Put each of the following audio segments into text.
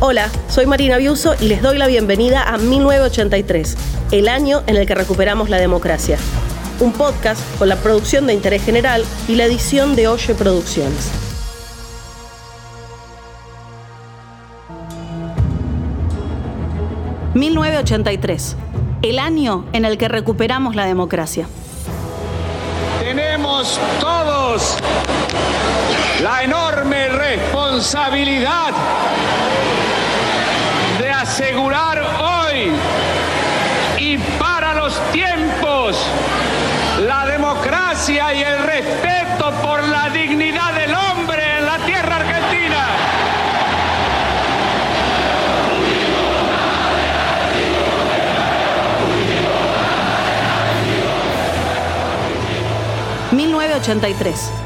Hola, soy Marina Biuso y les doy la bienvenida a 1983, el año en el que recuperamos la democracia. Un podcast con la producción de interés general y la edición de Oye Producciones. ...1983... ...el año en el que recuperamos la democracia. Tenemos todos la enorme responsabilidad de asegurar hoy y para los tiempos la democracia y el respeto por la dignidad del hombre en la tierra argentina. ...1983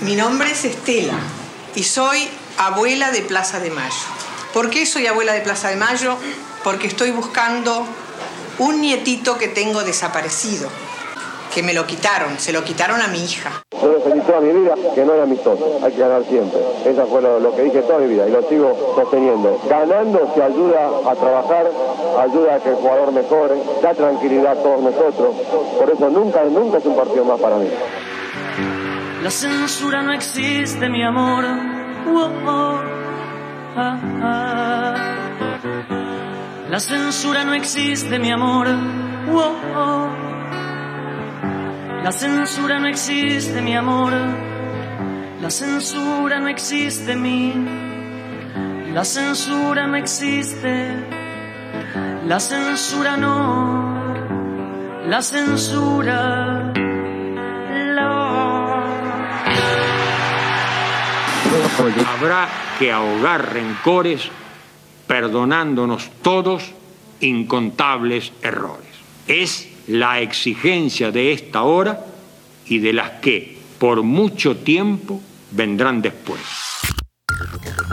Mi nombre es Estela y soy abuela de Plaza de Mayo. ¿Por qué soy abuela de Plaza de Mayo? Porque estoy buscando un nietito que tengo desaparecido, que me lo quitaron, se lo quitaron a mi hija. Yo defendí toda mi vida que no era amistoso, hay que ganar siempre. Eso fue lo, que dije toda mi vida y lo sigo sosteniendo. Ganando se ayuda a trabajar, ayuda a que el jugador mejore, da tranquilidad a todos nosotros. Por eso nunca, nunca es un partido más para mí. La censura no existe, mi amor. Ah, ah. La censura no existe, mi amor. La censura no existe, mi amor. La censura no existe, mi. La censura no existe. La censura no. La censura. Habrá que ahogar rencores perdonándonos todos incontables errores. Es la exigencia de esta hora y de las que por mucho tiempo vendrán después.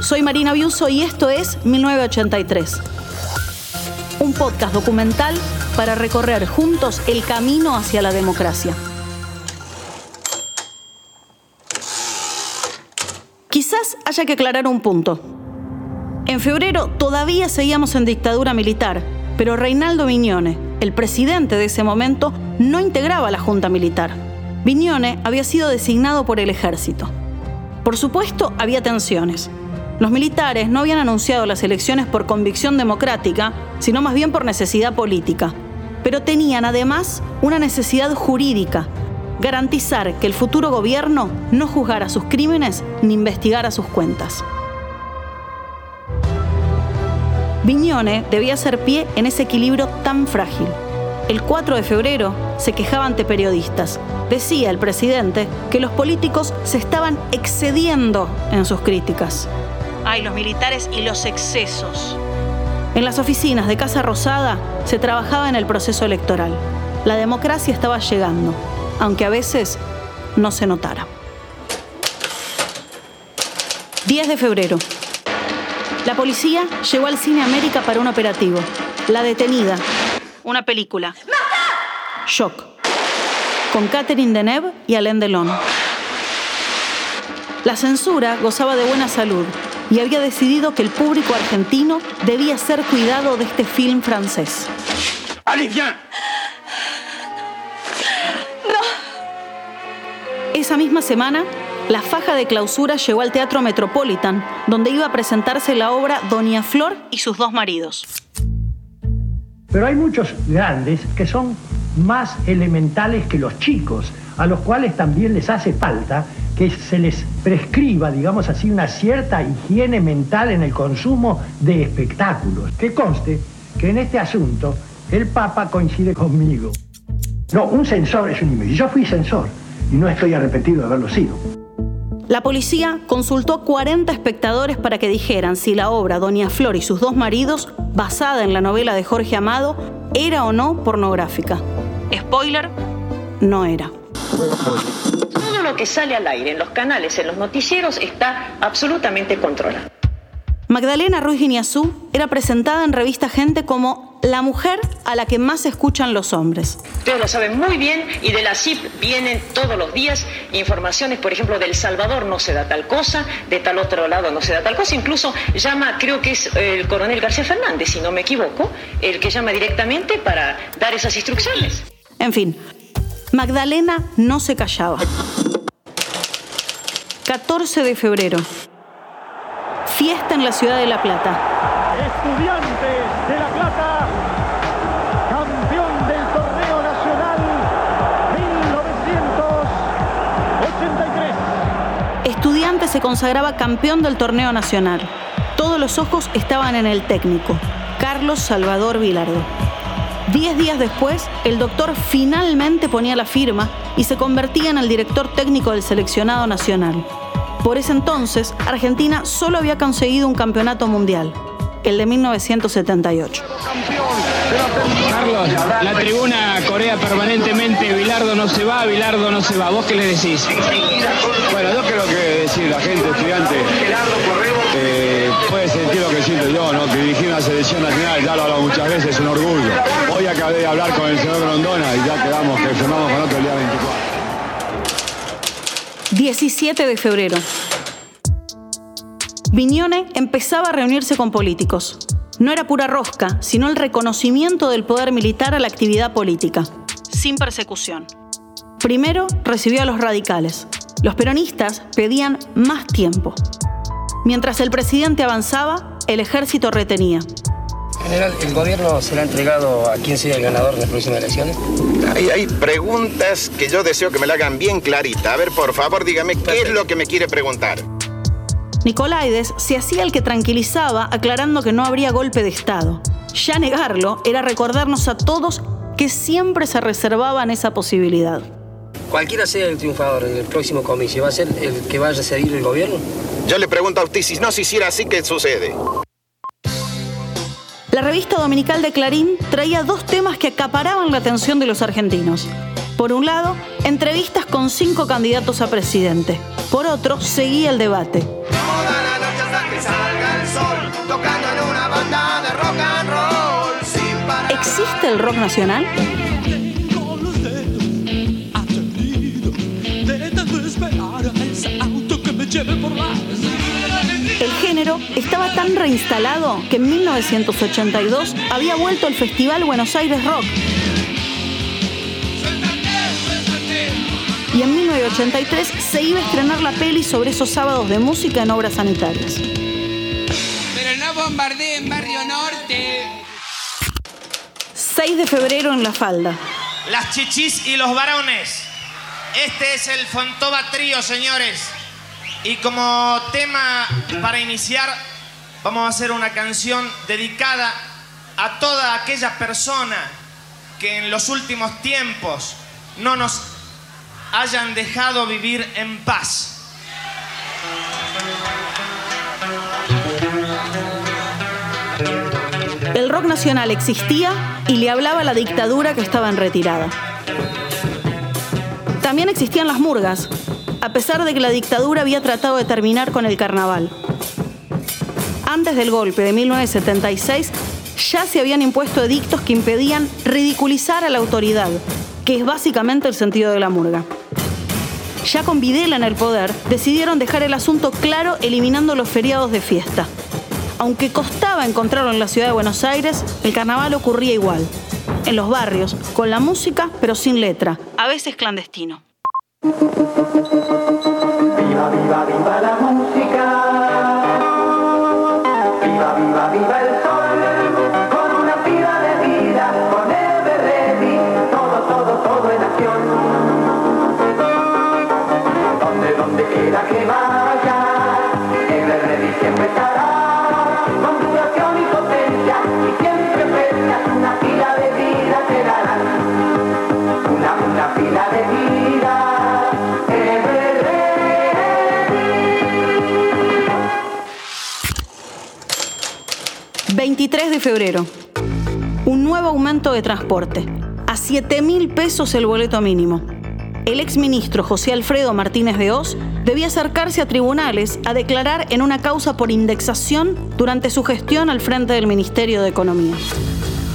Soy Marina Biuso y esto es 1983. Un podcast documental para recorrer juntos el camino hacia la democracia. Haya que aclarar un punto. En febrero todavía seguíamos en dictadura militar, pero Reinaldo Viñone, el presidente de ese momento, no integraba la Junta Militar. Viñone había sido designado por el ejército. Por supuesto, había tensiones. Los militares no habían anunciado las elecciones por convicción democrática, sino más bien por necesidad política. Pero tenían además una necesidad jurídica garantizar que el futuro gobierno no juzgara sus crímenes ni investigara sus cuentas. Viñone debía hacer pie en ese equilibrio tan frágil. El 4 de febrero se quejaba ante periodistas. Decía el presidente que los políticos se estaban excediendo en sus críticas. Ay, los militares y los excesos. En las oficinas de Casa Rosada se trabajaba en el proceso electoral. La democracia estaba llegando aunque a veces no se notara. 10 de febrero. La policía llegó al Cine América para un operativo. La detenida. Una película. Shock. Con Catherine Deneuve y Alain Delon. La censura gozaba de buena salud y había decidido que el público argentino debía ser cuidado de este film francés. Esa misma semana, la faja de clausura llegó al Teatro Metropolitan, donde iba a presentarse la obra Doña Flor y sus dos maridos. Pero hay muchos grandes que son más elementales que los chicos, a los cuales también les hace falta que se les prescriba, digamos así, una cierta higiene mental en el consumo de espectáculos. Que conste que en este asunto el Papa coincide conmigo. No, un censor es un imbécil. Yo fui censor y no estoy arrepentido de haberlo sido. La policía consultó a 40 espectadores para que dijeran si la obra Doña Flor y sus dos maridos, basada en la novela de Jorge Amado, era o no pornográfica. Spoiler, no era. Todo lo que sale al aire en los canales, en los noticieros, está absolutamente controlado. Magdalena Ruiz Guiñazú era presentada en revista Gente como la mujer a la que más escuchan los hombres. Ustedes lo saben muy bien y de la CIP vienen todos los días informaciones, por ejemplo, del Salvador no se da tal cosa, de tal otro lado no se da tal cosa, incluso llama, creo que es el coronel García Fernández, si no me equivoco, el que llama directamente para dar esas instrucciones. En fin, Magdalena no se callaba. 14 de febrero. Fiesta en la ciudad de La Plata. Estudiantes de La Estudiantes se consagraba campeón del torneo nacional. Todos los ojos estaban en el técnico, Carlos Salvador Vilardo. Diez días después, el doctor finalmente ponía la firma y se convertía en el director técnico del seleccionado nacional. Por ese entonces, Argentina solo había conseguido un campeonato mundial, el de 1978. Carlos, la tribuna permanentemente, Bilardo no se va, Bilardo no se va. ¿Vos qué le decís? Bueno, yo creo que decir la gente estudiante eh, puede sentir lo que siento yo, ¿no? Que dirigir una selección nacional, ya lo he hablado muchas veces, es un orgullo. Hoy acabé de hablar con el señor Grondona y ya quedamos que firmamos con otro el día 24. 17 de febrero. Viñone empezaba a reunirse con políticos. No era pura rosca, sino el reconocimiento del poder militar a la actividad política, sin persecución. Primero recibió a los radicales. Los peronistas pedían más tiempo. Mientras el presidente avanzaba, el ejército retenía. General, ¿el gobierno será entregado a quien sea el ganador de las próximas elecciones? Hay, hay preguntas que yo deseo que me la hagan bien clarita. A ver, por favor, dígame qué es lo que me quiere preguntar. Nicolaides se hacía el que tranquilizaba aclarando que no habría golpe de Estado. Ya negarlo era recordarnos a todos que siempre se reservaban esa posibilidad. Cualquiera sea el triunfador en el próximo comicio, ¿va a ser el que vaya a seguir el gobierno? Yo le pregunto a usted si no se hiciera así, ¿qué sucede? La revista dominical de Clarín traía dos temas que acaparaban la atención de los argentinos. Por un lado, entrevistas con cinco candidatos a presidente. Por otro, seguía el debate. Toda la noche hasta que salga el sol, tocando en una banda de rock and roll. Sin parar. ¿Existe el rock nacional? El género estaba tan reinstalado que en 1982 había vuelto el Festival Buenos Aires Rock. Y en 1983 se iba a estrenar la peli sobre esos sábados de música en obras sanitarias. Pero no bombardeen Barrio Norte. 6 de febrero en La Falda. Las chichis y los varones. Este es el Fontova Trío, señores. Y como tema para iniciar, vamos a hacer una canción dedicada a toda aquella persona que en los últimos tiempos no nos hayan dejado vivir en paz. El rock nacional existía y le hablaba a la dictadura que estaba en retirada. También existían las murgas, a pesar de que la dictadura había tratado de terminar con el carnaval. Antes del golpe de 1976, ya se habían impuesto edictos que impedían ridiculizar a la autoridad, que es básicamente el sentido de la murga. Ya con Videla en el poder, decidieron dejar el asunto claro eliminando los feriados de fiesta. Aunque costaba encontrarlo en la ciudad de Buenos Aires, el carnaval ocurría igual. En los barrios, con la música, pero sin letra, a veces clandestino. Viva, viva, viva la música. Viva, viva, viva el sol. Con una pila de vida, con el ready. Todo, todo, todo en acción. espera que vaya. El verde de diciembre estará con duración y potencia y siempre frescas una fila de vida te darán. Una, una fila de vida. El verde. 23 de febrero. Un nuevo aumento de transporte. A 7 mil pesos el boleto mínimo el exministro José Alfredo Martínez de Oz debía acercarse a tribunales a declarar en una causa por indexación durante su gestión al frente del Ministerio de Economía.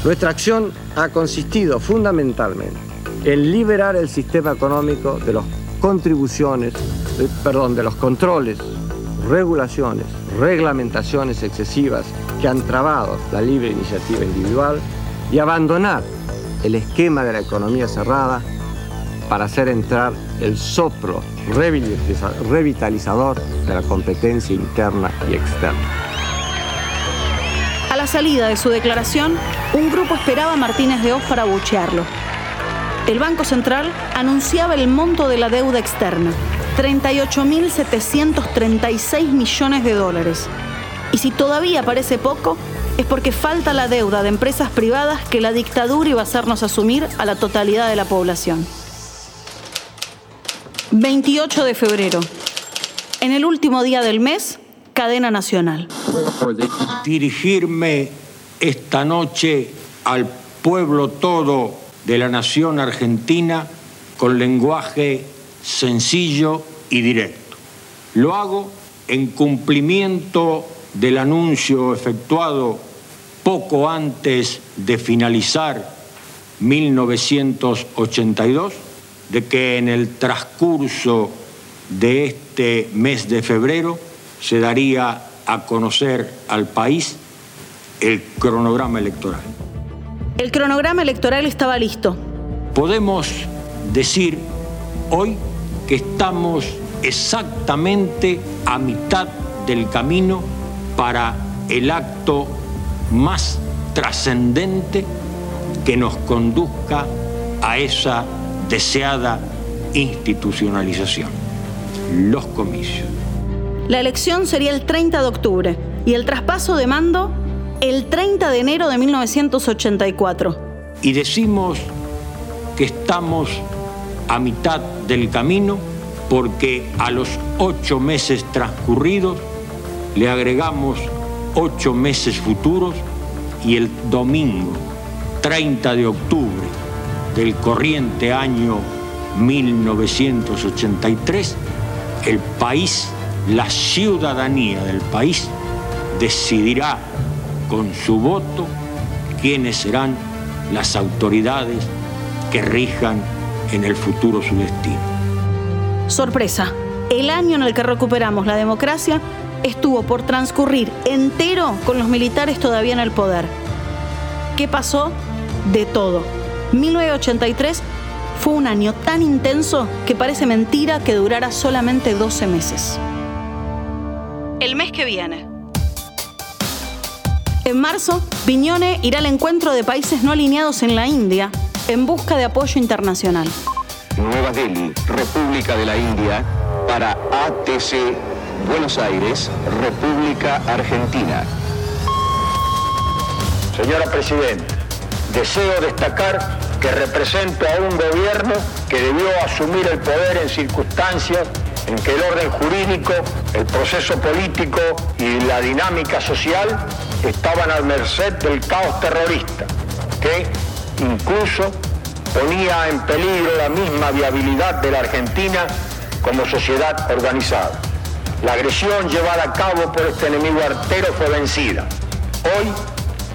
Nuestra acción ha consistido fundamentalmente en liberar el sistema económico de las contribuciones, de, perdón, de los controles, regulaciones, reglamentaciones excesivas que han trabado la libre iniciativa individual y abandonar el esquema de la economía cerrada para hacer entrar el soplo revitalizador de la competencia interna y externa. A la salida de su declaración, un grupo esperaba a Martínez de Oz para buchearlo. El Banco Central anunciaba el monto de la deuda externa, 38.736 millones de dólares. Y si todavía parece poco, es porque falta la deuda de empresas privadas que la dictadura iba a hacernos asumir a la totalidad de la población. 28 de febrero. En el último día del mes, cadena nacional. Dirigirme esta noche al pueblo todo de la nación argentina con lenguaje sencillo y directo. Lo hago en cumplimiento del anuncio efectuado poco antes de finalizar 1982 de que en el transcurso de este mes de febrero se daría a conocer al país el cronograma electoral. El cronograma electoral estaba listo. Podemos decir hoy que estamos exactamente a mitad del camino para el acto más trascendente que nos conduzca a esa deseada institucionalización, los comicios. La elección sería el 30 de octubre y el traspaso de mando el 30 de enero de 1984. Y decimos que estamos a mitad del camino porque a los ocho meses transcurridos le agregamos ocho meses futuros y el domingo 30 de octubre del corriente año 1983, el país, la ciudadanía del país, decidirá con su voto quiénes serán las autoridades que rijan en el futuro su destino. Sorpresa, el año en el que recuperamos la democracia estuvo por transcurrir entero con los militares todavía en el poder. ¿Qué pasó? De todo 1983 fue un año tan intenso que parece mentira que durara solamente 12 meses. El mes que viene. En marzo, Viñone irá al encuentro de países no alineados en la India en busca de apoyo internacional. Nueva Delhi, República de la India, para ATC Buenos Aires, República Argentina. Señora Presidenta, deseo destacar que represento a un gobierno que debió asumir el poder en circunstancias en que el orden jurídico, el proceso político y la dinámica social estaban al merced del caos terrorista, que incluso ponía en peligro la misma viabilidad de la Argentina como sociedad organizada. La agresión llevada a cabo por este enemigo artero fue vencida. Hoy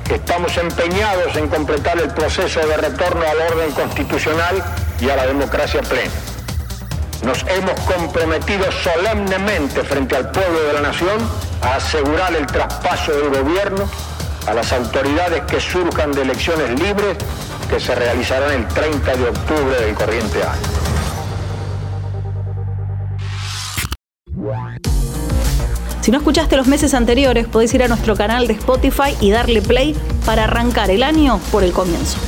Estamos empeñados en completar el proceso de retorno al orden constitucional y a la democracia plena. Nos hemos comprometido solemnemente frente al pueblo de la nación a asegurar el traspaso del gobierno a las autoridades que surjan de elecciones libres que se realizarán el 30 de octubre del corriente año. Si no escuchaste los meses anteriores, podés ir a nuestro canal de Spotify y darle play para arrancar el año por el comienzo.